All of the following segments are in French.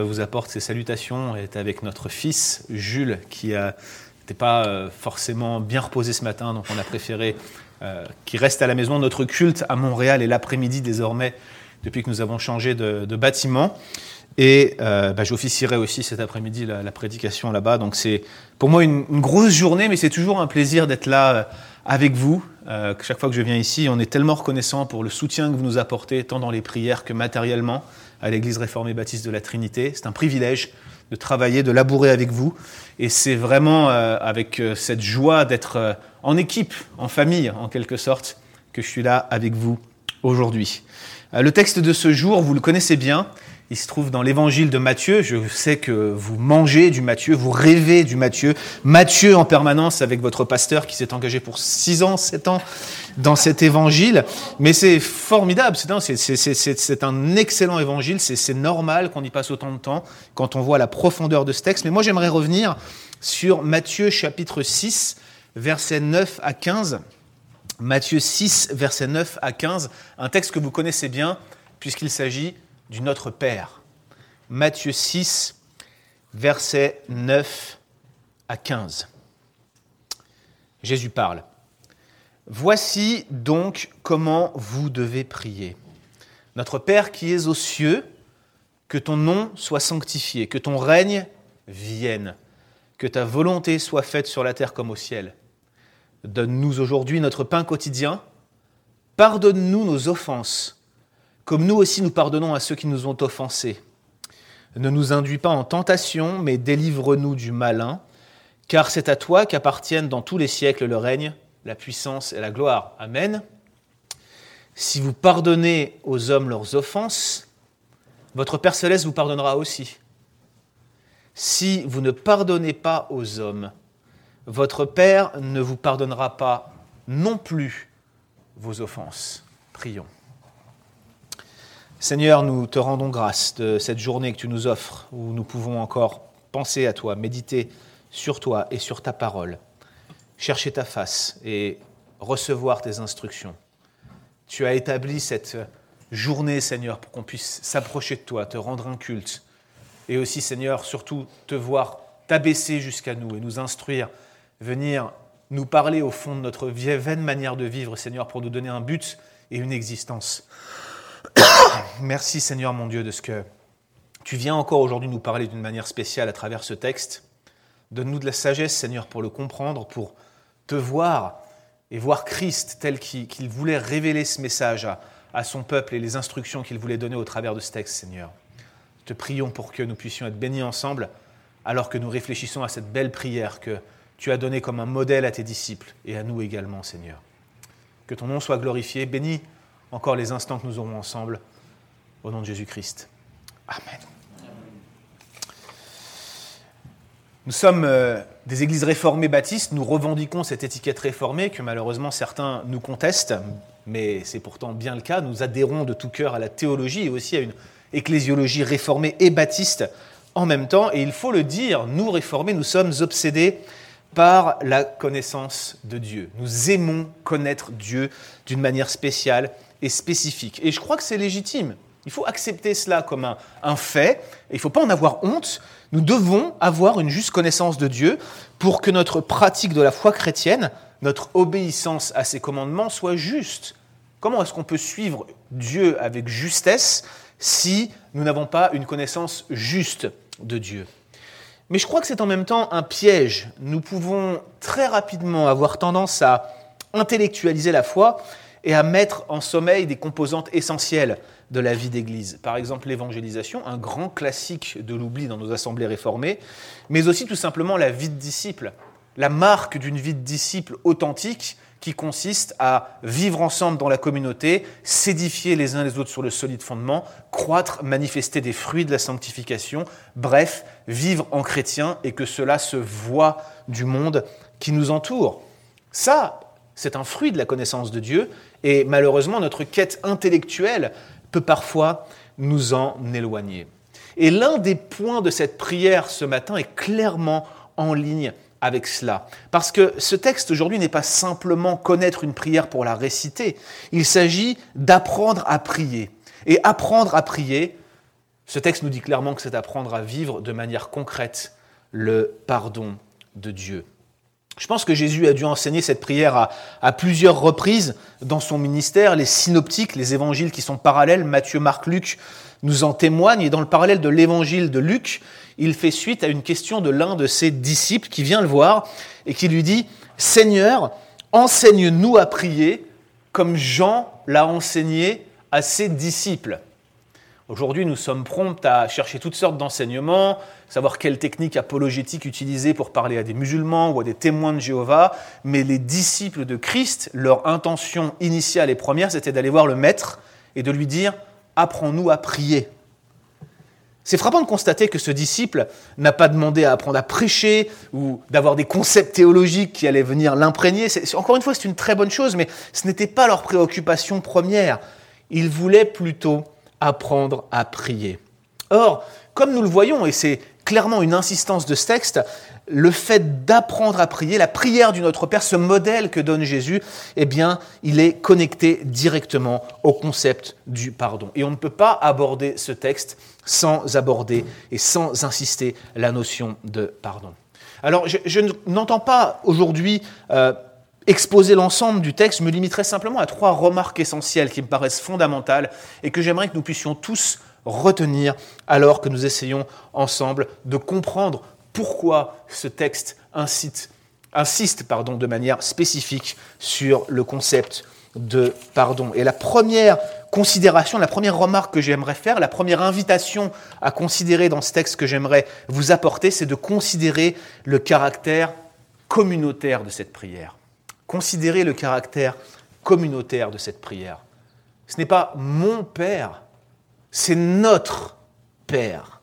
vous apporte ses salutations est avec notre fils Jules qui n'était pas euh, forcément bien reposé ce matin, donc on a préféré euh, qu'il reste à la maison. Notre culte à Montréal est l'après-midi désormais depuis que nous avons changé de, bâtiment. Et euh, bah, j'officierai aussi cet après-midi la, prédication là-bas. Donc c'est pour moi une, grosse journée, mais c'est toujours un plaisir d'être là avec vous. chaque fois que je viens ici, on est tellement reconnaissant pour le soutien que vous nous apportez, tant dans les prières que matériellement à l'Église réformée baptiste de la Trinité. C'est un privilège de travailler, de labourer avec vous. Et c'est vraiment euh, avec euh, cette joie d'être euh, en équipe, en famille, en quelque sorte, que je suis là avec vous aujourd'hui. le texte de ce jour, vous le connaissez bien. Il se trouve dans l'évangile de Matthieu. Je sais que vous mangez du Matthieu, vous rêvez du Matthieu. Matthieu en permanence avec votre pasteur qui s'est engagé pour 6 ans, 7 ans dans cet évangile. Mais c'est formidable, c'est un excellent évangile, c'est normal qu'on y passe autant de temps quand on voit la profondeur de ce texte. Mais moi j'aimerais revenir sur Matthieu chapitre 6, versets 9 à 15. Matthieu 6, versets 9 à 15, un texte que vous connaissez bien puisqu'il s'agit du Notre Père. Matthieu 6, versets 9 à 15. Jésus parle. Voici donc comment vous devez prier. Notre Père qui es aux cieux, que ton nom soit sanctifié, que ton règne vienne, que ta volonté soit faite sur la terre comme au ciel. Donne-nous aujourd'hui notre pain quotidien. Pardonne-nous nos offenses comme nous aussi nous pardonnons à ceux qui nous ont offensés. Ne nous induis pas en tentation, mais délivre-nous du malin, car c'est à toi qu'appartiennent dans tous les siècles le règne, la puissance et la gloire. Amen. Si vous pardonnez aux hommes leurs offenses, votre Père céleste vous pardonnera aussi. Si vous ne pardonnez pas aux hommes, votre Père ne vous pardonnera pas non plus vos offenses. Prions. Seigneur, nous te rendons grâce de cette journée que tu nous offres, où nous pouvons encore penser à toi, méditer sur toi et sur ta parole, chercher ta face et recevoir tes instructions. Tu as établi cette journée, Seigneur, pour qu'on puisse s'approcher de toi, te rendre un culte, et aussi, Seigneur, surtout te voir t'abaisser jusqu'à nous et nous instruire, venir nous parler au fond de notre vaine manière de vivre, Seigneur, pour nous donner un but et une existence. Merci Seigneur mon Dieu de ce que tu viens encore aujourd'hui nous parler d'une manière spéciale à travers ce texte. Donne-nous de la sagesse Seigneur pour le comprendre, pour te voir et voir Christ tel qu'il voulait révéler ce message à, son peuple et les instructions qu'il voulait donner au travers de ce texte Seigneur. Te prions pour que nous puissions être bénis ensemble alors que nous réfléchissons à cette belle prière que tu as donnée comme un modèle à tes disciples et à nous également Seigneur. Que ton nom soit glorifié, bénis encore les instants que nous aurons ensemble. Au nom de Jésus-Christ. Amen. Nous sommes euh, des églises réformées baptistes, nous revendiquons cette étiquette réformée que malheureusement certains nous contestent, mais c'est pourtant bien le cas. Nous adhérons de tout cœur à la théologie et aussi à une ecclésiologie réformée et baptiste en même temps. Et il faut le dire, nous réformés, nous sommes obsédés par la connaissance de Dieu. Nous aimons connaître Dieu d'une manière spéciale et spécifique. Et je crois que c'est légitime. Il faut accepter cela comme un, fait, et il ne faut pas en avoir honte. Nous devons avoir une juste connaissance de Dieu pour que notre pratique de la foi chrétienne, notre obéissance à ses commandements soit juste. Comment est-ce qu'on peut suivre Dieu avec justesse si nous n'avons pas une connaissance juste de Dieu? Mais je crois que c'est en même temps un piège. Nous pouvons très rapidement avoir tendance à intellectualiser la foi et à mettre en sommeil des composantes essentielles de la vie d'Église. Par exemple, l'évangélisation, un grand classique de l'oubli dans nos assemblées réformées, mais aussi tout simplement la vie de disciple, la marque d'une vie de disciple authentique qui consiste à vivre ensemble dans la communauté, s'édifier les uns les autres sur le solide fondement, croître, manifester des fruits de la sanctification, bref, vivre en chrétien et que cela se voit du monde qui nous entoure. Ça, c'est un fruit de la connaissance de Dieu et malheureusement notre quête intellectuelle peut parfois nous en éloigner. Et l'un des points de cette prière ce matin est clairement en ligne avec cela. Parce que ce texte aujourd'hui n'est pas simplement connaître une prière pour la réciter, il s'agit d'apprendre à prier. Et apprendre à prier, Ce texte nous dit clairement que c'est apprendre à vivre de manière concrète le pardon de Dieu. Je pense que Jésus a dû enseigner cette prière à, plusieurs reprises dans son ministère. Les synoptiques, les évangiles qui sont parallèles, Matthieu, Marc, Luc, nous en témoignent. Et dans le parallèle de l'évangile de Luc, il fait suite à une question de l'un de ses disciples qui vient le voir et qui lui dit, Seigneur, enseigne-nous à prier comme Jean l'a enseigné à ses disciples. Aujourd'hui, nous sommes prompts à chercher toutes sortes d'enseignements, savoir quelle technique apologétique utiliser pour parler à des musulmans ou à des témoins de Jéhovah, mais les disciples de Christ, leur intention initiale et première, c'était d'aller voir le Maître et de lui dire Apprends-nous à prier. C'est frappant de constater que ce disciple n'a pas demandé à apprendre à prêcher ou d'avoir des concepts théologiques qui allaient venir l'imprégner. Encore une fois, c'est une très bonne chose, mais ce n'était pas leur préoccupation première. Ils voulaient plutôt apprendre à prier. Or, comme nous le voyons, et c'est clairement une insistance de ce texte, le fait d'apprendre à prier, la prière du Notre Père, ce modèle que donne Jésus, eh bien, il est connecté directement au concept du pardon. Et on ne peut pas aborder ce texte sans aborder et sans insister la notion de pardon. Alors, je, n'entends pas aujourd'hui euh, exposer l'ensemble du texte, me limiterai simplement à trois remarques essentielles qui me paraissent fondamentales et que j'aimerais que nous puissions tous retenir alors que nous essayons ensemble de comprendre pourquoi ce texte insiste de manière spécifique sur le concept de pardon. Et la première considération, la première remarque que j'aimerais faire, la première invitation à considérer dans ce texte que j'aimerais vous apporter, c'est de considérer le caractère communautaire de cette prière. Considérer le caractère communautaire de cette prière. Ce n'est pas mon Père, c'est notre Père.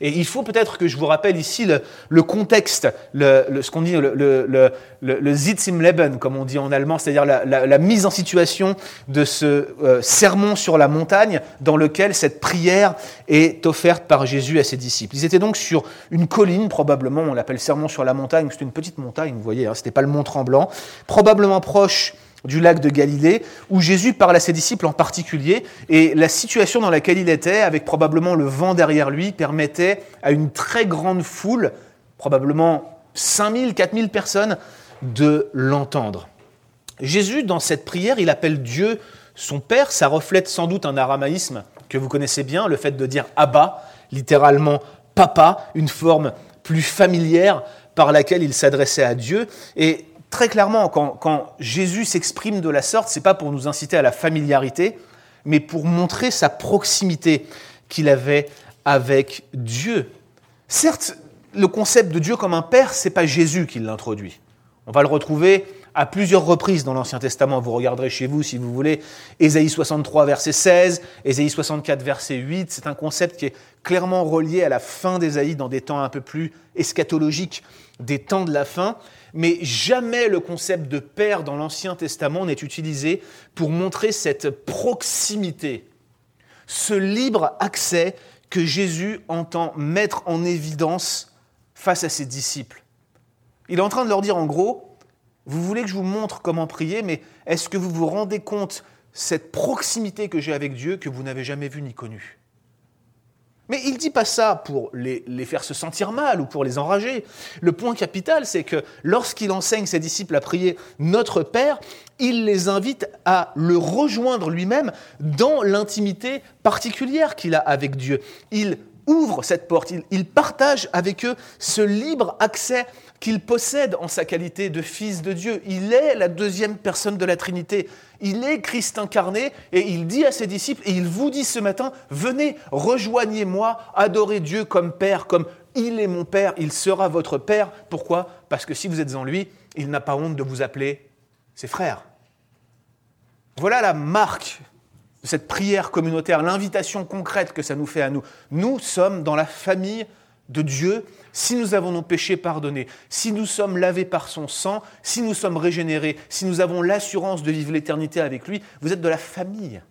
Et il faut peut-être que je vous rappelle ici le, contexte, le, ce qu'on dit le, le, le, Leben, comme on dit en allemand, c'est-à-dire la, mise en situation de ce euh, sermon sur la montagne dans lequel cette prière est offerte par Jésus à ses disciples. Ils étaient donc sur une colline, probablement, on l'appelle sermon sur la montagne, c'est une petite montagne, vous voyez, hein, ce n'était pas le mont Tremblant, probablement proche du lac de Galilée, où Jésus parle à ses disciples en particulier, et la situation dans laquelle il était, avec probablement le vent derrière lui, permettait à une très grande foule, probablement 5000, 4000 personnes, de l'entendre. Jésus, dans cette prière, il appelle Dieu son Père, ça reflète sans doute un aramaïsme que vous connaissez bien, le fait de dire Abba, littéralement papa, une forme plus familière par laquelle il s'adressait à Dieu. Et très clairement, quand, Jésus s'exprime de la sorte, c'est pas pour nous inciter à la familiarité, mais pour montrer sa proximité qu'il avait avec Dieu. Certes, le concept de Dieu comme un père, c'est pas Jésus qui l'introduit. On va le retrouver à plusieurs reprises dans l'Ancien Testament. Vous regarderez chez vous si vous voulez. Ésaïe 63, verset 16, Ésaïe 64, verset 8. C'est un concept qui est clairement relié à la fin d'Ésaïe dans des temps un peu plus eschatologiques, des temps de la fin mais jamais le concept de père dans l'Ancien Testament n'est utilisé pour montrer cette proximité, ce libre accès que Jésus entend mettre en évidence face à ses disciples. Il est en train de leur dire en gros, vous voulez que je vous montre comment prier, mais est-ce que vous vous rendez compte cette proximité que j'ai avec Dieu que vous n'avez jamais vue ni connue? Mais il ne dit pas ça pour les, faire se sentir mal ou pour les enrager. Le point capital, c'est que lorsqu'il enseigne ses disciples à prier Notre Père, il les invite à le rejoindre lui-même dans l'intimité particulière qu'il a avec Dieu. Il ouvre cette porte, il, il partage avec eux ce libre accès qu'il possède en sa qualité de fils de Dieu. Il est la deuxième personne de la Trinité. Il est Christ incarné et il dit à ses disciples, et il vous dit ce matin, venez, rejoignez-moi, adorez Dieu comme Père, comme il est mon Père, il sera votre Père. Pourquoi? Parce que si vous êtes en lui, il n'a pas honte de vous appeler ses frères. Voilà la marque de cette prière communautaire, l'invitation concrète que ça nous fait à nous. Nous sommes dans la famille de Dieu si nous avons nos péchés pardonnés, si nous sommes lavés par son sang, si nous sommes régénérés, si nous avons l'assurance de vivre l'éternité avec lui, vous êtes de la famille.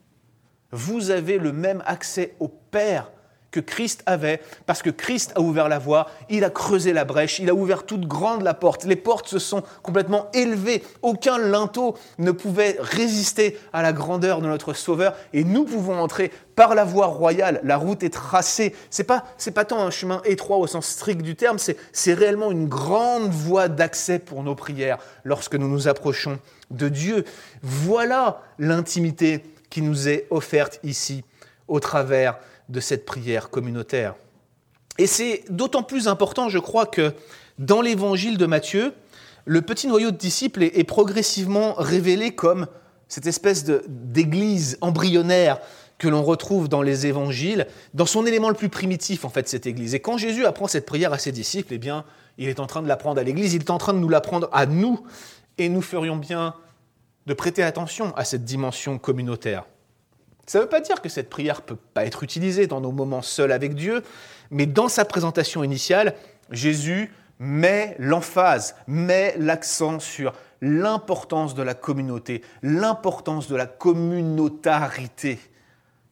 Vous avez le même accès au Père que Christ avait, parce que Christ a ouvert la voie, il a creusé la brèche, il a ouvert toute grande la porte. Les portes se sont complètement élevées. Aucun linteau ne pouvait résister à la grandeur de notre Sauveur, et nous pouvons entrer par la voie royale. La route est tracée. C'est pas c'est pas tant un chemin étroit au sens strict du terme, c'est c'est réellement une grande voie d'accès pour nos prières lorsque nous nous approchons de Dieu. Voilà l'intimité qui nous est offerte ici au travers de cette prière communautaire. Et c'est d'autant plus important, je crois, que dans l'évangile de Matthieu, le petit noyau de disciples est, progressivement révélé comme cette espèce d'église embryonnaire que l'on retrouve dans les évangiles, dans son élément le plus primitif, en fait, cette église. Et quand Jésus apprend cette prière à ses disciples, eh bien, il est en train de l'apprendre à l'église, il est en train de nous l'apprendre à nous, et nous ferions bien de prêter attention à cette dimension communautaire. Ça ne veut pas dire que cette prière ne peut pas être utilisée dans nos moments seuls avec Dieu, mais dans sa présentation initiale, Jésus met l'emphase, met l'accent sur l'importance de la communauté, l'importance de la communautarité,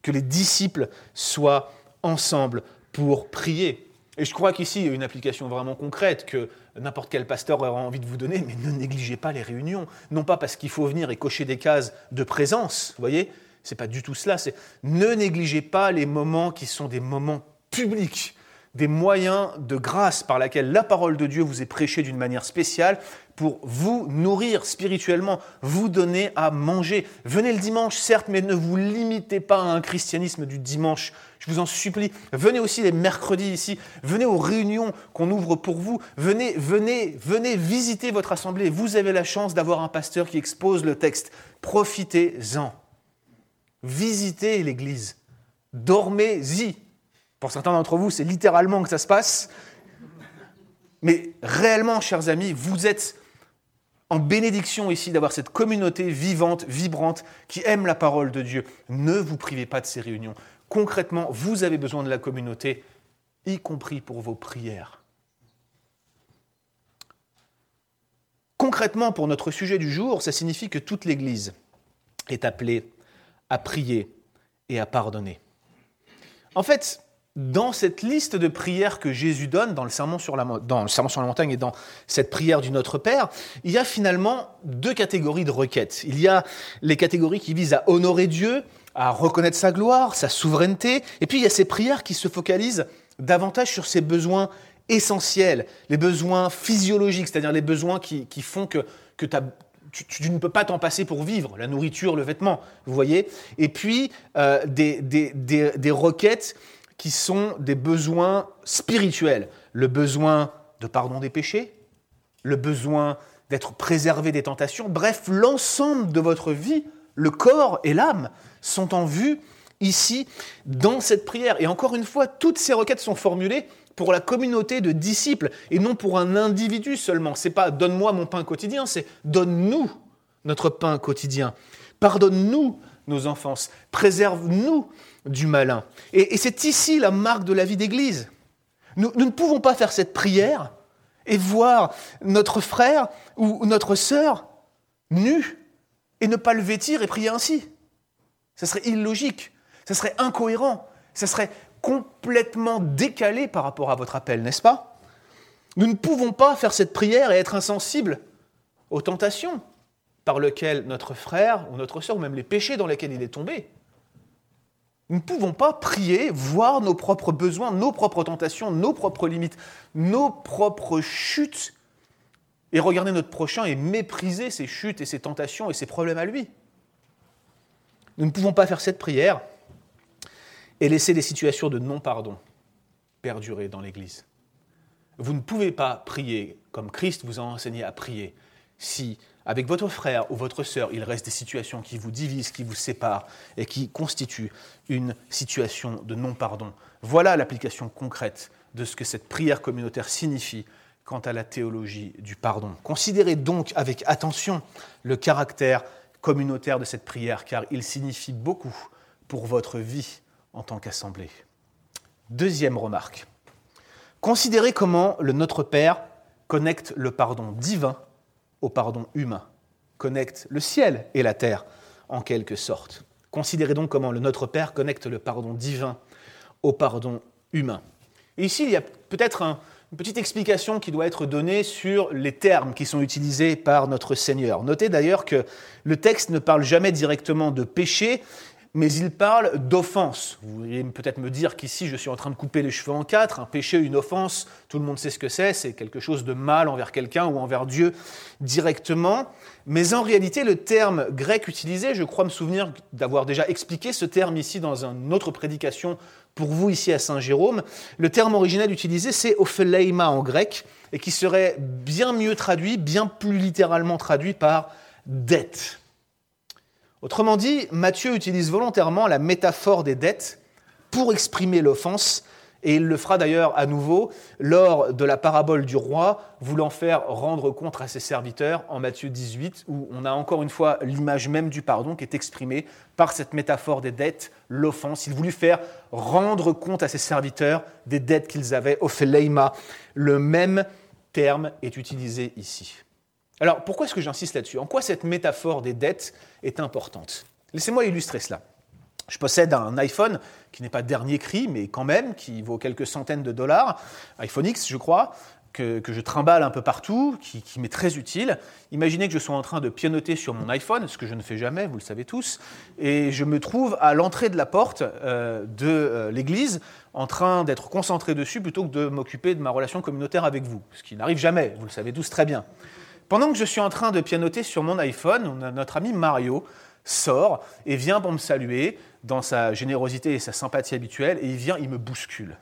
que les disciples soient ensemble pour prier. Et je crois qu'ici, il y a une application vraiment concrète que n'importe quel pasteur aura envie de vous donner, mais ne négligez pas les réunions. Non pas parce qu'il faut venir et cocher des cases de présence, vous voyez, c'est pas du tout cela. C'est ne négligez pas les moments qui sont des moments publics, des moyens de grâce par lesquels la parole de Dieu vous est prêchée d'une manière spéciale pour vous nourrir spirituellement, vous donner à manger. Venez le dimanche, certes, mais ne vous limitez pas à un christianisme du dimanche. Je vous en supplie. Venez aussi les mercredis ici. Venez aux réunions qu'on ouvre pour vous. Venez, venez, venez visiter votre assemblée. Vous avez la chance d'avoir un pasteur qui expose le texte. Profitez-en. Visitez l'Église. Dormez-y. Pour certains d'entre vous, c'est littéralement que ça se passe. Mais réellement, chers amis, vous êtes en bénédiction ici d'avoir cette communauté vivante, vibrante, qui aime la parole de Dieu. Ne vous privez pas de ces réunions. Concrètement, vous avez besoin de la communauté, y compris pour vos prières. Concrètement, pour notre sujet du jour, ça signifie que toute l'Église est appelée à prier et à pardonner. En fait, dans cette liste de prières que Jésus donne dans le, sermon sur la, montagne et dans cette prière du Notre Père, il y a finalement deux catégories de requêtes. Il y a les catégories qui visent à honorer Dieu, à reconnaître sa gloire, sa souveraineté, et puis il y a ces prières qui se focalisent davantage sur ses besoins essentiels, les besoins physiologiques, c'est-à-dire les besoins qui, font que, que tu ne peux pas t'en passer pour vivre, la nourriture, le vêtement, vous voyez Et puis, euh, des, des, requêtes qui sont des besoins spirituels. Le besoin de pardon des péchés, le besoin d'être préservé des tentations, bref, l'ensemble de votre vie, le corps et l'âme, sont en vue ici dans cette prière. Et encore une fois, toutes ces requêtes sont formulées pour la communauté de disciples et non pour un individu seulement. C'est pas donne-moi mon pain quotidien, c'est donne-nous notre pain quotidien. Pardonne-nous nos enfances, préserve-nous du malin. Et, c'est ici la marque de la vie d'Église. Nous, ne pouvons pas faire cette prière et voir notre frère ou notre sœur nu et ne pas le vêtir et prier ainsi. Ce serait illogique, ce serait incohérent, ce serait complètement décalé par rapport à votre appel, n'est-ce pas? Nous ne pouvons pas faire cette prière et être insensibles aux tentations par lesquelles notre frère ou notre soeur, ou même les péchés dans lesquels il est tombé. Nous ne pouvons pas prier, voir nos propres besoins, nos propres tentations, nos propres limites, nos propres chutes, et regarder notre prochain et mépriser ses chutes et ses tentations et ses problèmes à lui. Nous ne pouvons pas faire cette prière et laisser des situations de non-pardon perdurer dans l'Église. Vous ne pouvez pas prier comme Christ vous a enseigné à prier si, avec votre frère ou votre sœur, il reste des situations qui vous divisent, qui vous séparent et qui constituent une situation de non-pardon. Voilà l'application concrète de ce que cette prière communautaire signifie quant à la théologie du pardon. Considérez donc avec attention le caractère communautaire de cette prière, car il signifie beaucoup pour votre vie en tant qu'assemblée. Deuxième remarque. Considérez comment le Notre Père connecte le pardon divin au pardon humain, connecte le ciel et la terre en quelque sorte. Considérez donc comment le Notre Père connecte le pardon divin au pardon humain. Ici, il y a peut-être une petite explication qui doit être donnée sur les termes qui sont utilisés par notre Seigneur. Notez d'ailleurs que le texte ne parle jamais directement de péché, mais il parle d'offense. Vous voulez peut-être me dire qu'ici je suis en train de couper les cheveux en quatre. Un péché, une offense, tout le monde sait ce que c'est, c'est quelque chose de mal envers quelqu'un ou envers Dieu directement. Mais en réalité, le terme grec utilisé, je crois me souvenir d'avoir déjà expliqué ce terme ici dans une autre prédication pour vous ici à Saint-Jérôme. Le terme original utilisé, c'est opheleima en grec, et qui serait bien mieux traduit, bien plus littéralement traduit par dette. Autrement dit, Matthieu utilise volontairement la métaphore des dettes pour exprimer l'offense, et il le fera d'ailleurs à nouveau lors de la parabole du roi, voulant faire rendre compte à ses serviteurs en Matthieu 18, où on a encore une fois l'image même du pardon qui est exprimée par cette métaphore des dettes, l'offense. Il voulut faire rendre compte à ses serviteurs des dettes qu'ils avaient, opheleima. Le même terme est utilisé ici. Alors pourquoi est-ce que j'insiste là-dessus? En quoi cette métaphore des dettes est importante? Laissez-moi illustrer cela. Je possède un iPhone qui n'est pas dernier cri, mais quand même, qui vaut quelques centaines de dollars, iPhone X, je crois, que, je trimballe un peu partout, qui, m'est très utile. Imaginez que je sois en train de pianoter sur mon iPhone, ce que je ne fais jamais, vous le savez tous, et je me trouve à l'entrée de la porte euh, de euh, l'église en train d'être concentré dessus plutôt que de m'occuper de ma relation communautaire avec vous, ce qui n'arrive jamais, vous le savez tous très bien. Pendant que je suis en train de pianoter sur mon iPhone, notre ami Mario sort et vient pour me saluer dans sa générosité et sa sympathie habituelle, et il vient, il me bouscule.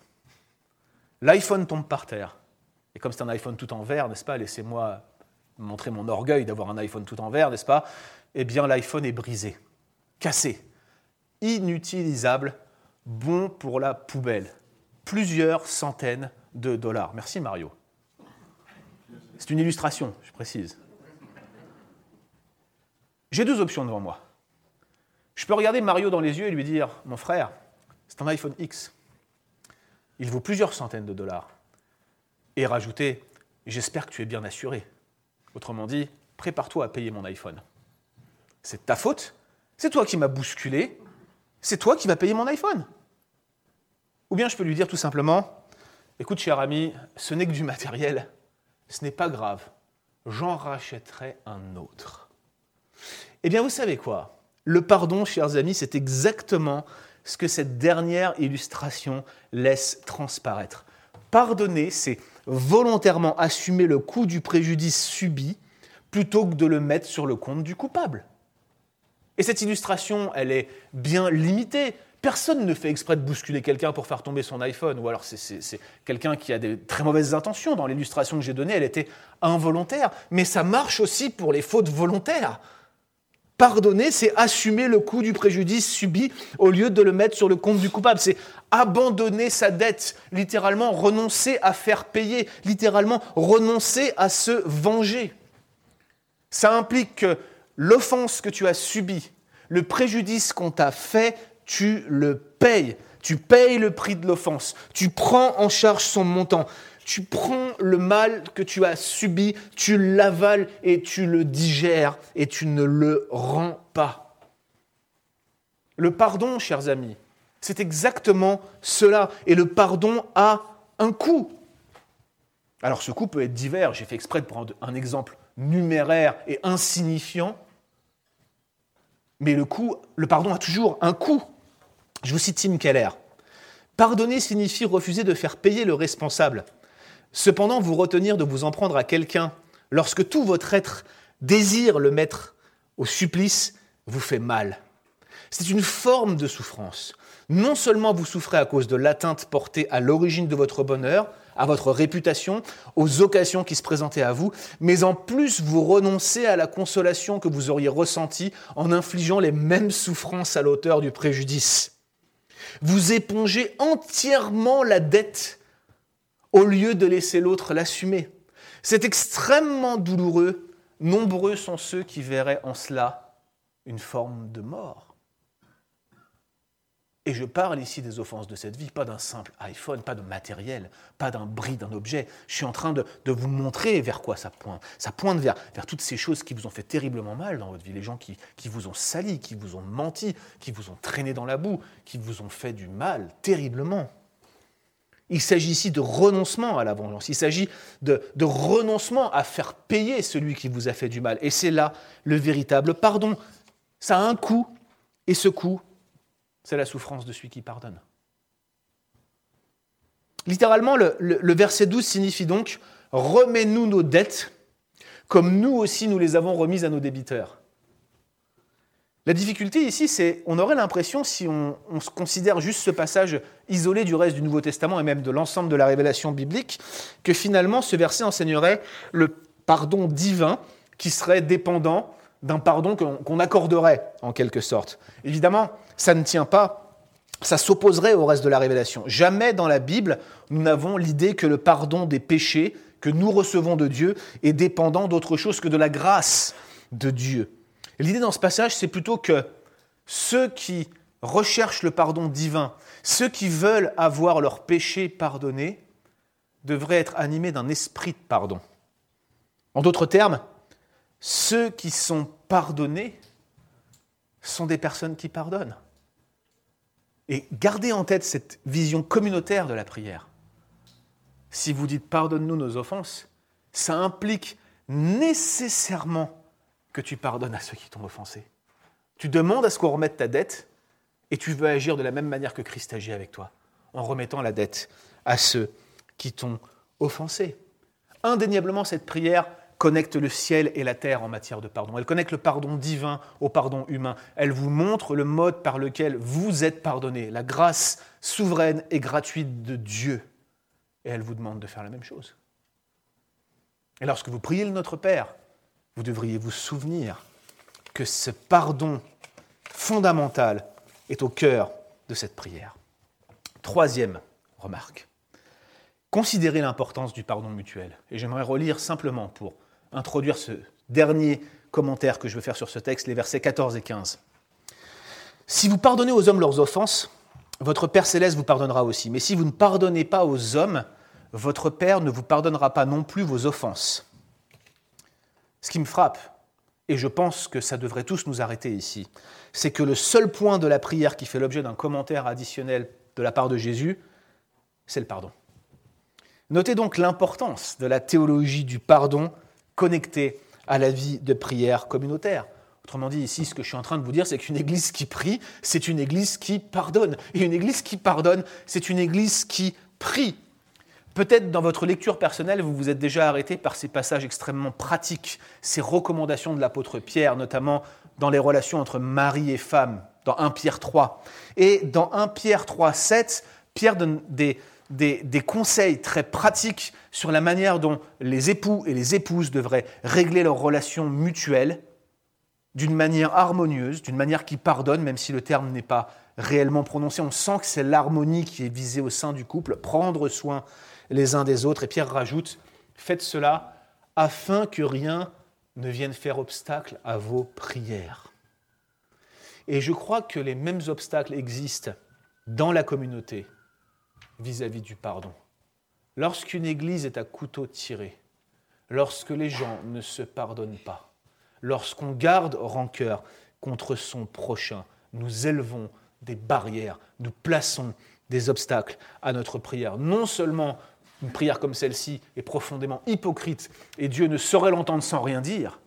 L'iPhone tombe par terre. Et comme c'est un iPhone tout en verre, n'est-ce pas Laissez-moi montrer mon orgueil d'avoir un iPhone tout en verre, n'est-ce pas Eh bien, l'iPhone est brisé, cassé, inutilisable, bon pour la poubelle. Plusieurs centaines de dollars. Merci Mario. C'est une illustration, je précise. J'ai deux options devant moi. Je peux regarder Mario dans les yeux et lui dire Mon frère, c'est un iPhone X. Il vaut plusieurs centaines de dollars. Et rajouter J'espère que tu es bien assuré. Autrement dit, prépare-toi à payer mon iPhone. C'est ta faute, c'est toi qui m'as bousculé, c'est toi qui vas payer mon iPhone. Ou bien je peux lui dire tout simplement Écoute, cher ami, ce n'est que du matériel, ce n'est pas grave, j'en rachèterai un autre. Eh bien, vous savez quoi? Le pardon, chers amis, c'est exactement ce que cette dernière illustration laisse transparaître. Pardonner, c'est volontairement assumer le coût du préjudice subi plutôt que de le mettre sur le compte du coupable. Et cette illustration, elle est bien limitée. Personne ne fait exprès de bousculer quelqu'un pour faire tomber son iPhone, ou alors c'est quelqu'un qui a des très mauvaises intentions. Dans l'illustration que j'ai donnée, elle était involontaire, mais ça marche aussi pour les fautes volontaires. Pardonner, c'est assumer le coût du préjudice subi au lieu de le mettre sur le compte du coupable. C'est abandonner sa dette, littéralement renoncer à faire payer, littéralement renoncer à se venger. Ça implique que l'offense que tu as subie, le préjudice qu'on t'a fait, tu le payes. Tu payes le prix de l'offense. Tu prends en charge son montant. Tu prends le mal que tu as subi, tu l'avales et tu le digères et tu ne le rends pas. Le pardon, chers amis, c'est exactement cela. Et le pardon a un coût. Alors ce coût peut être divers. J'ai fait exprès de prendre un exemple numéraire et insignifiant. Mais le, coût, le pardon a toujours un coût. Je vous cite Tim Keller. Pardonner signifie refuser de faire payer le responsable. Cependant, vous retenir de vous en prendre à quelqu'un lorsque tout votre être désire le mettre au supplice vous fait mal. C'est une forme de souffrance. Non seulement vous souffrez à cause de l'atteinte portée à l'origine de votre bonheur, à votre réputation, aux occasions qui se présentaient à vous, mais en plus vous renoncez à la consolation que vous auriez ressentie en infligeant les mêmes souffrances à l'auteur du préjudice. Vous épongez entièrement la dette au lieu de laisser l'autre l'assumer. C'est extrêmement douloureux. Nombreux sont ceux qui verraient en cela une forme de mort. Et je parle ici des offenses de cette vie, pas d'un simple iPhone, pas de matériel, pas d'un bris d'un objet. Je suis en train de, vous montrer vers quoi ça pointe. Ça pointe vers, toutes ces choses qui vous ont fait terriblement mal dans votre vie, les gens qui, qui vous ont sali, qui vous ont menti, qui vous ont traîné dans la boue, qui vous ont fait du mal terriblement. Il s'agit ici de renoncement à la vengeance. Il s'agit de, de, renoncement à faire payer celui qui vous a fait du mal. Et c'est là le véritable pardon. Ça a un coût, et ce coût, c'est la souffrance de celui qui pardonne. Littéralement, le, verset 12 signifie donc Remets-nous nos dettes, comme nous aussi nous les avons remises à nos débiteurs. La difficulté ici, c'est on aurait l'impression, si on, on, se considère juste ce passage isolé du reste du Nouveau Testament et même de l'ensemble de la révélation biblique, que finalement ce verset enseignerait le pardon divin qui serait dépendant d'un pardon qu'on accorderait en quelque sorte. Évidemment, ça ne tient pas ça s'opposerait au reste de la révélation. Jamais dans la Bible, nous n'avons l'idée que le pardon des péchés que nous recevons de Dieu est dépendant d'autre chose que de la grâce de Dieu. L'idée dans ce passage, c'est plutôt que ceux qui recherchent le pardon divin, ceux qui veulent avoir leurs péchés pardonnés, devraient être animés d'un esprit de pardon. En d'autres termes, ceux qui sont pardonnés sont des personnes qui pardonnent. Et gardez en tête cette vision communautaire de la prière. Si vous dites pardonne-nous nos offenses, ça implique nécessairement que tu pardonnes à ceux qui t'ont offensé. Tu demandes à ce qu'on remette ta dette et tu veux agir de la même manière que Christ agit avec toi, en remettant la dette à ceux qui t'ont offensé. Indéniablement, cette prière connecte le ciel et la terre en matière de pardon. Elle connecte le pardon divin au pardon humain. Elle vous montre le mode par lequel vous êtes pardonné, la grâce souveraine et gratuite de Dieu. Et elle vous demande de faire la même chose. Et lorsque vous priez le Notre Père, vous devriez vous souvenir que ce pardon fondamental est au cœur de cette prière. Troisième remarque. Considérez l'importance du pardon mutuel. Et j'aimerais relire simplement pour introduire ce dernier commentaire que je veux faire sur ce texte, les versets 14 et 15. Si vous pardonnez aux hommes leurs offenses, votre Père céleste vous pardonnera aussi. Mais si vous ne pardonnez pas aux hommes, votre Père ne vous pardonnera pas non plus vos offenses. Ce qui me frappe, et je pense que ça devrait tous nous arrêter ici, c'est que le seul point de la prière qui fait l'objet d'un commentaire additionnel de la part de Jésus, c'est le pardon. Notez donc l'importance de la théologie du pardon connecté à la vie de prière communautaire. Autrement dit, ici, ce que je suis en train de vous dire, c'est qu'une église qui prie, c'est une église qui pardonne. Et une église qui pardonne, c'est une église qui prie. Peut-être dans votre lecture personnelle, vous vous êtes déjà arrêté par ces passages extrêmement pratiques, ces recommandations de l'apôtre Pierre, notamment dans les relations entre mari et femme, dans 1 Pierre 3. Et dans 1 Pierre 3, 7, Pierre donne des, des, conseils très pratiques sur la manière dont les époux et les épouses devraient régler leurs relations mutuelles d'une manière harmonieuse, d'une manière qui pardonne, même si le terme n'est pas réellement prononcé. On sent que c'est l'harmonie qui est visée au sein du couple, prendre soin les uns des autres. Et Pierre rajoute, faites cela afin que rien ne vienne faire obstacle à vos prières. Et je crois que les mêmes obstacles existent dans la communauté vis-à-vis du pardon. Lorsqu'une église est à couteau tiré, lorsque les gens ne se pardonnent pas, lorsqu'on garde rancœur contre son prochain, nous élevons des barrières, nous plaçons des obstacles à notre prière. Non seulement une prière comme celle-ci est profondément hypocrite et Dieu ne saurait l'entendre sans rien dire,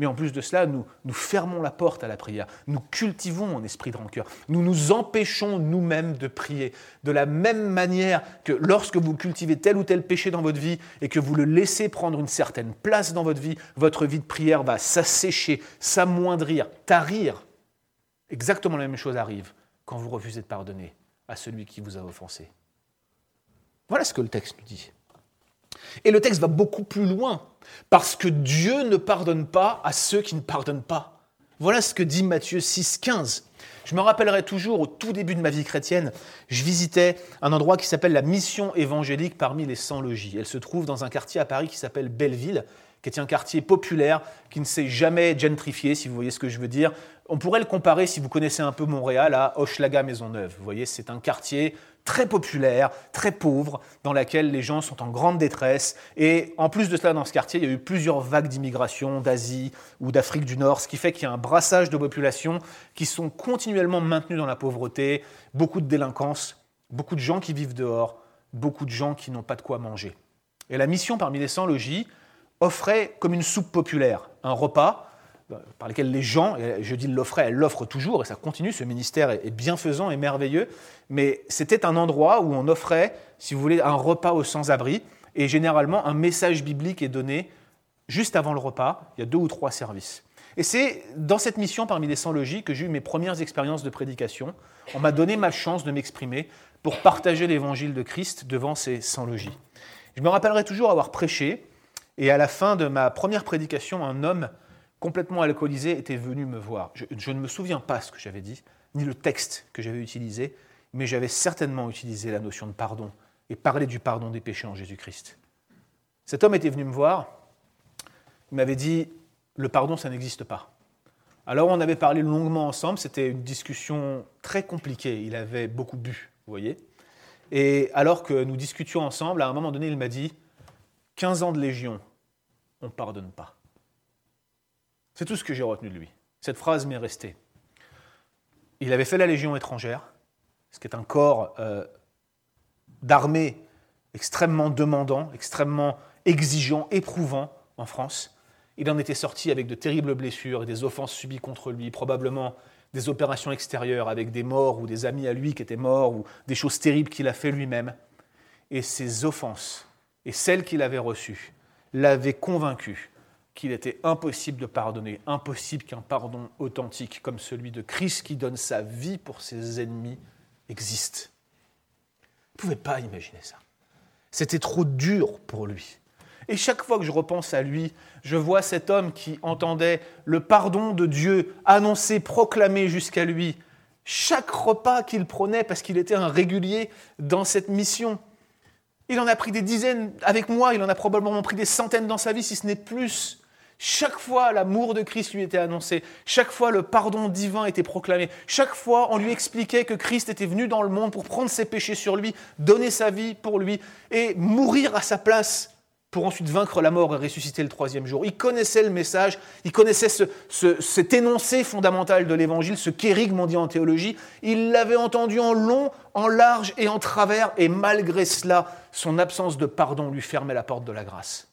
mais en plus de cela, nous, fermons la porte à la prière. Nous cultivons un esprit de rancœur. Nous nous empêchons nous-mêmes de prier. De la même manière que lorsque vous cultivez tel ou tel péché dans votre vie et que vous le laissez prendre une certaine place dans votre vie, votre vie de prière va s'assécher, s'amoindrir, tarir. Exactement la même chose arrive quand vous refusez de pardonner à celui qui vous a offensé. Voilà ce que le texte nous dit. Et le texte va beaucoup plus loin, parce que Dieu ne pardonne pas à ceux qui ne pardonnent pas. Voilà ce que dit Matthieu 6,15. Je me rappellerai toujours, au tout début de ma vie chrétienne, je visitais un endroit qui s'appelle la Mission évangélique parmi les 100 logis. Elle se trouve dans un quartier à Paris qui s'appelle Belleville, qui est un quartier populaire, qui ne s'est jamais gentrifié, si vous voyez ce que je veux dire. On pourrait le comparer, si vous connaissez un peu Montréal, à Hochelaga Maisonneuve. Vous voyez, c'est un quartier très populaire, très pauvre, dans laquelle les gens sont en grande détresse. Et en plus de cela, dans ce quartier, il y a eu plusieurs vagues d'immigration d'Asie ou d'Afrique du Nord, ce qui fait qu'il y a un brassage de populations qui sont continuellement maintenues dans la pauvreté, beaucoup de délinquance, beaucoup de gens qui vivent dehors, beaucoup de gens qui n'ont pas de quoi manger. Et la mission parmi les 100 logis offrait comme une soupe populaire, un repas par lequel les gens, je dis l'offrait, elle l'offre toujours, et ça continue, ce ministère est bienfaisant et merveilleux, mais c'était un endroit où on offrait, si vous voulez, un repas aux sans-abri, et généralement un message biblique est donné juste avant le repas, il y a deux ou trois services. Et c'est dans cette mission parmi les 100 logis que j'ai eu mes premières expériences de prédication. On m'a donné ma chance de m'exprimer pour partager l'évangile de Christ devant ces 100 logis. Je me rappellerai toujours avoir prêché, et à la fin de ma première prédication, un homme complètement alcoolisé était venu me voir. Je, ne me souviens pas ce que j'avais dit, ni le texte que j'avais utilisé, mais j'avais certainement utilisé la notion de pardon et parlé du pardon des péchés en Jésus-Christ. Cet homme était venu me voir, il m'avait dit, le pardon, ça n'existe pas. Alors on avait parlé longuement ensemble, c'était une discussion très compliquée, il avait beaucoup bu, vous voyez. Et alors que nous discutions ensemble, à un moment donné, il m'a dit, 15 ans de légion, on ne pardonne pas. C'est tout ce que j'ai retenu de lui. Cette phrase m'est restée. Il avait fait la Légion étrangère, ce qui est un corps euh, d'armée extrêmement demandant, extrêmement exigeant, éprouvant en France. Il en était sorti avec de terribles blessures et des offenses subies contre lui, probablement des opérations extérieures avec des morts ou des amis à lui qui étaient morts ou des choses terribles qu'il a fait lui-même. Et ces offenses et celles qu'il avait reçues l'avaient convaincu qu'il était impossible de pardonner, impossible qu'un pardon authentique comme celui de Christ qui donne sa vie pour ses ennemis existe. Vous ne pouvez pas imaginer ça. C'était trop dur pour lui. Et chaque fois que je repense à lui, je vois cet homme qui entendait le pardon de Dieu annoncé, proclamé jusqu'à lui, chaque repas qu'il prenait parce qu'il était un régulier dans cette mission. Il en a pris des dizaines avec moi, il en a probablement pris des centaines dans sa vie, si ce n'est plus. Chaque fois, l'amour de Christ lui était annoncé. Chaque fois, le pardon divin était proclamé. Chaque fois, on lui expliquait que Christ était venu dans le monde pour prendre ses péchés sur lui, donner sa vie pour lui et mourir à sa place pour ensuite vaincre la mort et ressusciter le troisième jour. Il connaissait le message, il connaissait cet énoncé fondamental de l'évangile, ce kérigme, on dit en théologie. Il l'avait entendu en long, en large et en travers, et malgré cela, son absence de pardon lui fermait la porte de la grâce.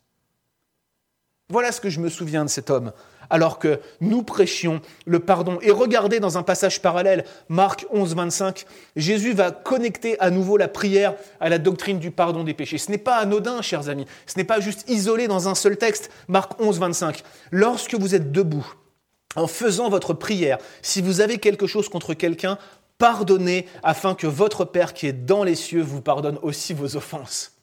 Voilà ce que je me souviens de cet homme, alors que nous prêchions le pardon. Et regardez dans un passage parallèle, Marc 11, 25, Jésus va connecter à nouveau la prière à la doctrine du pardon des péchés. Ce n'est pas anodin, chers amis, ce n'est pas juste isolé dans un seul texte, Marc 11, 25. Lorsque vous êtes debout, en faisant votre prière, si vous avez quelque chose contre quelqu'un, pardonnez afin que votre Père qui est dans les cieux vous pardonne aussi vos offenses.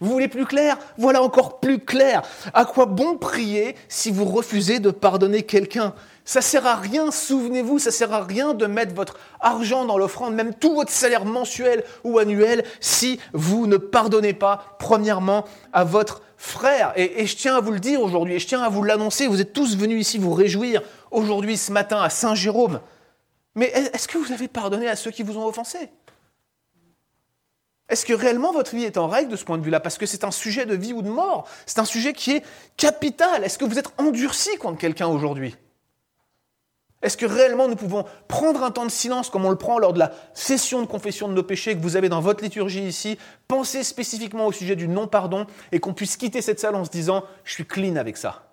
Vous voulez plus clair? Voilà encore plus clair. À quoi bon prier si vous refusez de pardonner quelqu'un? Ça sert à rien, souvenez-vous, ça sert à rien de mettre votre argent dans l'offrande, même tout votre salaire mensuel ou annuel, si vous ne pardonnez pas, premièrement, à votre frère. Et, et je tiens à vous le dire aujourd'hui, et je tiens à vous l'annoncer, vous êtes tous venus ici vous réjouir aujourd'hui, ce matin, à Saint-Jérôme. Mais est-ce que vous avez pardonné à ceux qui vous ont offensé? Est-ce que réellement votre vie est en règle de ce point de vue-là? Parce que c'est un sujet de vie ou de mort. C'est un sujet qui est capital. Est-ce que vous êtes endurci contre quelqu'un aujourd'hui? Est-ce que réellement nous pouvons prendre un temps de silence comme on le prend lors de la session de confession de nos péchés que vous avez dans votre liturgie ici, penser spécifiquement au sujet du non-pardon et qu'on puisse quitter cette salle en se disant je suis clean avec ça?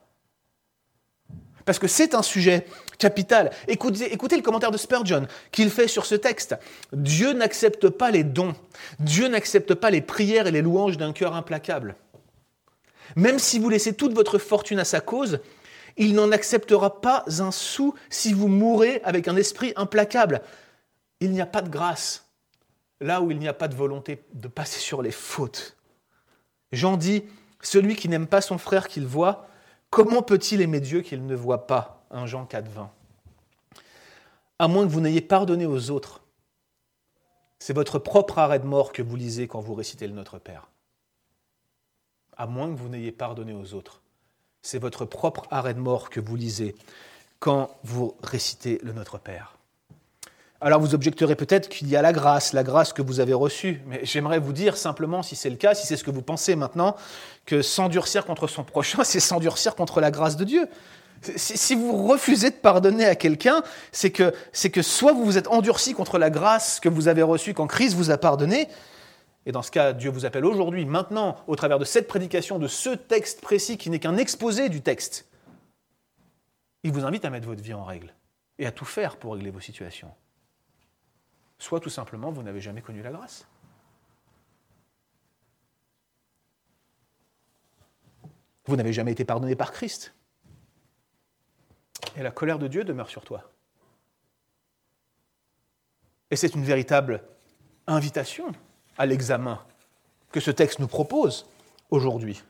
Parce que c'est un sujet capital. Écoutez, écoutez, le commentaire de Spurgeon qu'il fait sur ce texte. Dieu n'accepte pas les dons. Dieu n'accepte pas les prières et les louanges d'un cœur implacable. Même si vous laissez toute votre fortune à sa cause, il n'en acceptera pas un sou si vous mourrez avec un esprit implacable. Il n'y a pas de grâce là où il n'y a pas de volonté de passer sur les fautes. Jean dit, celui qui n'aime pas son frère qu'il voit, Comment peut-il aimer Dieu qu'il ne voit pas? 1 Jean 4, 20. À moins que vous n'ayez pardonné aux autres. C'est votre propre arrêt de mort que vous lisez quand vous récitez le Notre Père. À moins que vous n'ayez pardonné aux autres. C'est votre propre arrêt de mort que vous lisez quand vous récitez le Notre Père. Alors vous objecterez peut-être qu'il y a la grâce, la grâce que vous avez reçue, mais j'aimerais vous dire simplement, si c'est le cas, si c'est ce que vous pensez maintenant, que s'endurcir contre son prochain, c'est s'endurcir contre la grâce de Dieu. Si vous refusez de pardonner à quelqu'un, c'est que, c'est que soit vous vous êtes endurci contre la grâce que vous avez reçue quand Christ vous a pardonné, et dans ce cas, Dieu vous appelle aujourd'hui, maintenant, au travers de cette prédication, de ce texte précis qui n'est qu'un exposé du texte, il vous invite à mettre votre vie en règle et à tout faire pour régler vos situations. Soit tout simplement, vous n'avez jamais connu la grâce. Vous n'avez jamais été pardonné par Christ. Et la colère de Dieu demeure sur toi. Et c'est une véritable invitation à l'examen que ce texte nous propose aujourd'hui.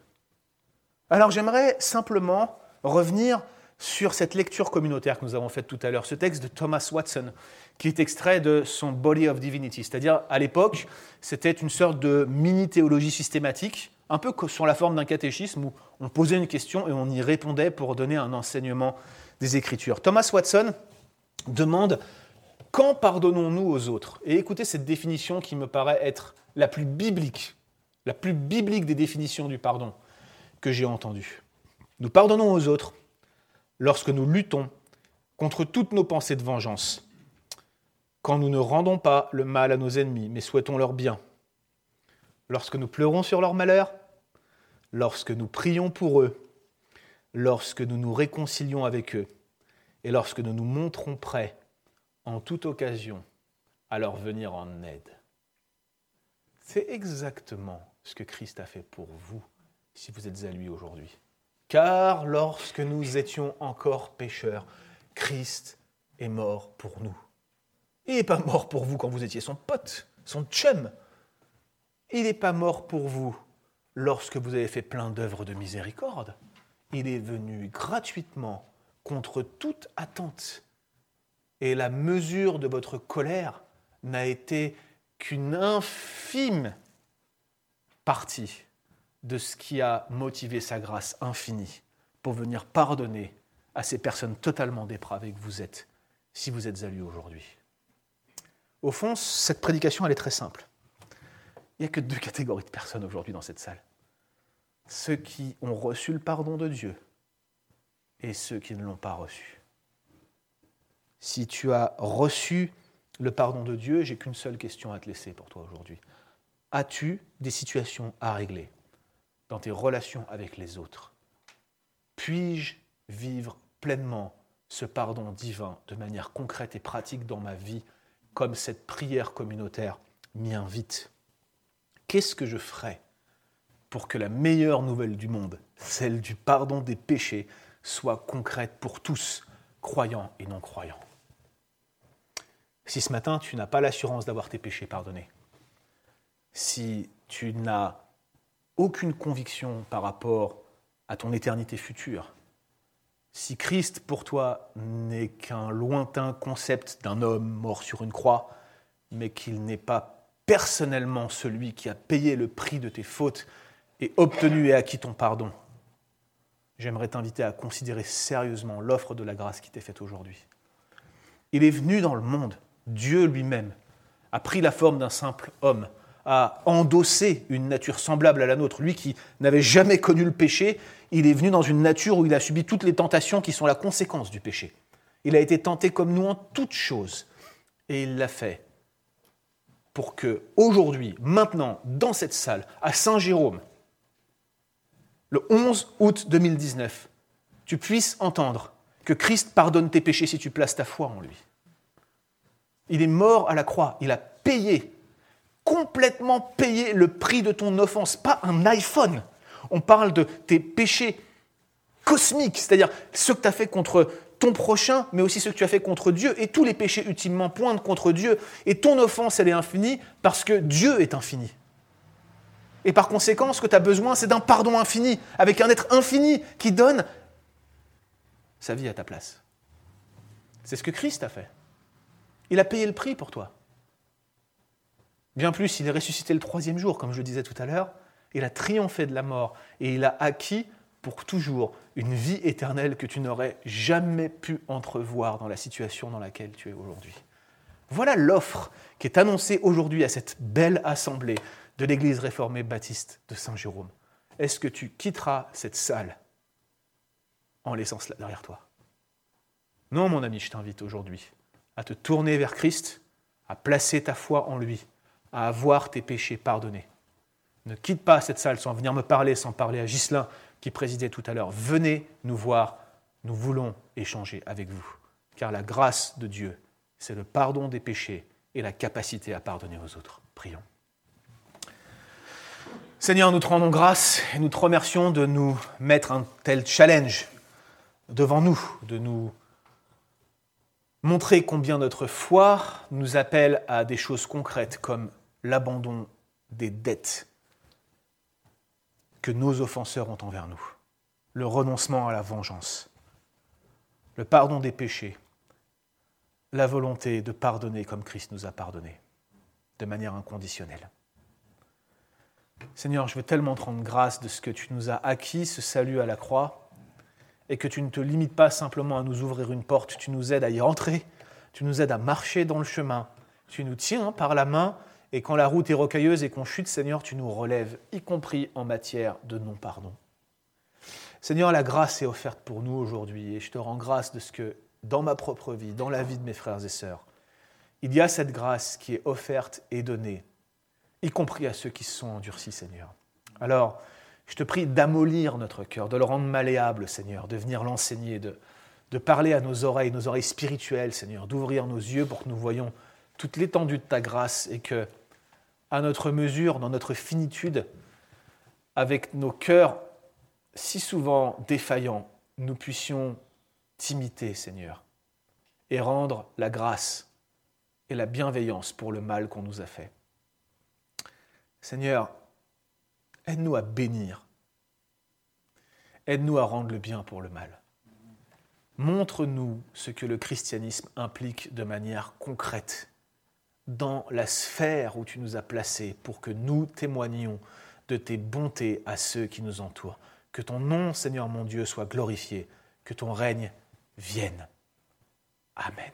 Alors j'aimerais simplement revenir sur cette lecture communautaire que nous avons faite tout à l'heure, ce texte de Thomas Watson, qui est extrait de son Body of Divinity. C'est-à-dire, à l'époque, c'était une sorte de mini-théologie systématique, un peu sur la forme d'un catéchisme où on posait une question et on y répondait pour donner un enseignement des Écritures. Thomas Watson demande quand pardonnons-nous aux autres? Et écoutez cette définition qui me paraît être la plus biblique, la plus biblique des définitions du pardon que j'ai entendue. Nous pardonnons aux autres lorsque nous luttons contre toutes nos pensées de vengeance, quand nous ne rendons pas le mal à nos ennemis, mais souhaitons leur bien, lorsque nous pleurons sur leur malheur, lorsque nous prions pour eux, lorsque nous nous réconcilions avec eux, et lorsque nous nous montrons prêts en toute occasion à leur venir en aide. C'est exactement ce que Christ a fait pour vous si vous êtes à lui aujourd'hui. Car lorsque nous étions encore pécheurs, Christ est mort pour nous. Il n'est pas mort pour vous quand vous étiez son pote, son chum. Il n'est pas mort pour vous lorsque vous avez fait plein d'œuvres de miséricorde. Il est venu gratuitement contre toute attente et la mesure de votre colère n'a été qu'une infime partie de ce qui a motivé sa grâce infinie pour venir pardonner à ces personnes totalement dépravées que vous êtes, si vous êtes à lui aujourd'hui. Au fond, cette prédication, elle est très simple. Il n'y a que deux catégories de personnes aujourd'hui dans cette salle. Ceux qui ont reçu le pardon de Dieu et ceux qui ne l'ont pas reçu. Si tu as reçu le pardon de Dieu, j'ai qu'une seule question à te laisser pour toi aujourd'hui. As-tu des situations à régler dans tes relations avec les autres? Puis-je vivre pleinement ce pardon divin de manière concrète et pratique dans ma vie, comme cette prière communautaire m'y invite Qu'est-ce que je ferai pour que la meilleure nouvelle du monde, celle du pardon des péchés, soit concrète pour tous, croyants et non croyants si ce matin tu n'as pas l'assurance d'avoir tes péchés pardonnés, si tu n'as aucune conviction par rapport à ton éternité future, si Christ pour toi n'est qu'un lointain concept d'un homme mort sur une croix, mais qu'il n'est pas personnellement celui qui a payé le prix de tes fautes et obtenu et acquis ton pardon, j'aimerais t'inviter à considérer sérieusement l'offre de la grâce qui t'est faite aujourd'hui. Il est venu dans le monde Dieu lui-même a pris la forme d'un simple homme, a endossé une nature semblable à la nôtre. Lui qui n'avait jamais connu le péché, il est venu dans une nature où il a subi toutes les tentations qui sont la conséquence du péché. Il a été tenté comme nous en toutes choses. Et il l'a fait pour que aujourd'hui, maintenant, dans cette salle, à Saint-Jérôme, le 11 août 2019, tu puisses entendre que Christ pardonne tes péchés si tu places ta foi en lui. Il est mort à la croix. Il a payé, complètement payé le prix de ton offense. Pas un iPhone. On parle de tes péchés cosmiques, c'est-à-dire ceux que tu as fait contre ton prochain, mais aussi ceux que tu as fait contre Dieu. Et tous les péchés ultimement pointent contre Dieu. Et ton offense, elle est infinie parce que Dieu est infini. Et par conséquent, ce que tu as besoin, c'est d'un pardon infini, avec un être infini qui donne sa vie à ta place. C'est ce que Christ a fait. Il a payé le prix pour toi. Bien plus, il est ressuscité le troisième jour, comme je le disais tout à l'heure. Il a triomphé de la mort et il a acquis pour toujours une vie éternelle que tu n'aurais jamais pu entrevoir dans la situation dans laquelle tu es aujourd'hui. Voilà l'offre qui est annoncée aujourd'hui à cette belle assemblée de l'Église réformée baptiste de Saint-Jérôme. Est-ce que tu quitteras cette salle en laissant cela derrière toi? Non, mon ami, je t'invite aujourd'hui à te tourner vers Christ, à placer ta foi en lui, à avoir tes péchés pardonnés. Ne quitte pas cette salle sans venir me parler, sans parler à Ghislain qui présidait tout à l'heure. Venez nous voir, nous voulons échanger avec vous. Car la grâce de Dieu, c'est le pardon des péchés et la capacité à pardonner aux autres. Prions. Seigneur, nous te rendons grâce et nous te remercions de nous mettre un tel challenge devant nous, de nous montrer combien notre foi nous appelle à des choses concrètes comme l'abandon des dettes que nos offenseurs ont envers nous, le renoncement à la vengeance, le pardon des péchés, la volonté de pardonner comme Christ nous a pardonné, de manière inconditionnelle. Seigneur, je veux tellement te rendre grâce de ce que tu nous as acquis, ce salut à la croix, et que tu ne te limites pas simplement à nous ouvrir une porte, tu nous aides à y entrer, tu nous aides à marcher dans le chemin, tu nous tiens par la main, et quand la route est rocailleuse et qu'on chute, Seigneur, tu nous relèves, y compris en matière de non-pardon. Seigneur, la grâce est offerte pour nous aujourd'hui, et je te rends grâce de ce que dans ma propre vie, dans la vie de mes frères et sœurs, il y a cette grâce qui est offerte et donnée y compris à ceux qui se sont endurcis, Seigneur. Alors, je te prie d'amollir notre cœur, de le rendre malléable, Seigneur, de venir l'enseigner, de, de parler à nos oreilles, nos oreilles spirituelles, Seigneur, d'ouvrir nos yeux pour que nous voyions toute l'étendue de ta grâce et que, à notre mesure, dans notre finitude, avec nos cœurs si souvent défaillants, nous puissions t'imiter, Seigneur, et rendre la grâce et la bienveillance pour le mal qu'on nous a fait. Seigneur, aide-nous à bénir. Aide-nous à rendre le bien pour le mal. Montre-nous ce que le christianisme implique de manière concrète dans la sphère où tu nous as placés pour que nous témoignions de tes bontés à ceux qui nous entourent. Que ton nom, Seigneur mon Dieu, soit glorifié, que ton règne vienne. Amen.